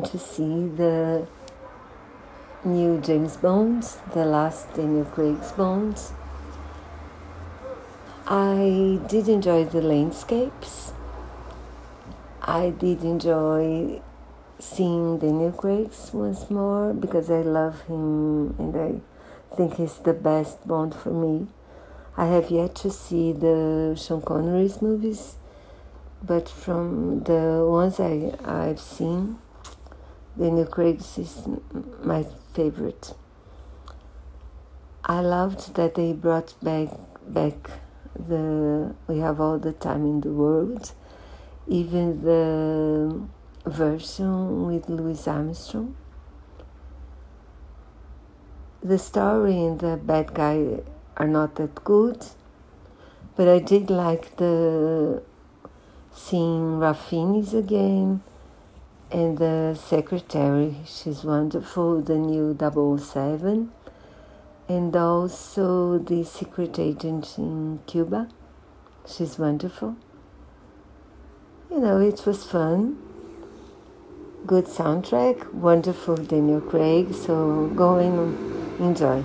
going to see the new James Bond, the last Daniel Craig's Bond. I did enjoy the landscapes. I did enjoy seeing Daniel Craig once more because I love him and I think he's the best Bond for me. I have yet to see the Sean Connery's movies, but from the ones I, I've seen, Daniel Craig is my favorite. I loved that they brought back back the we have all the time in the world, even the version with Louis Armstrong. The story and the bad guy are not that good, but I did like the seeing Ralph Fiennes again and the secretary. She's wonderful, the new 007, and also the secret agent in Cuba. She's wonderful. You know, it was fun good soundtrack, wonderful Daniel Craig, so go and enjoy.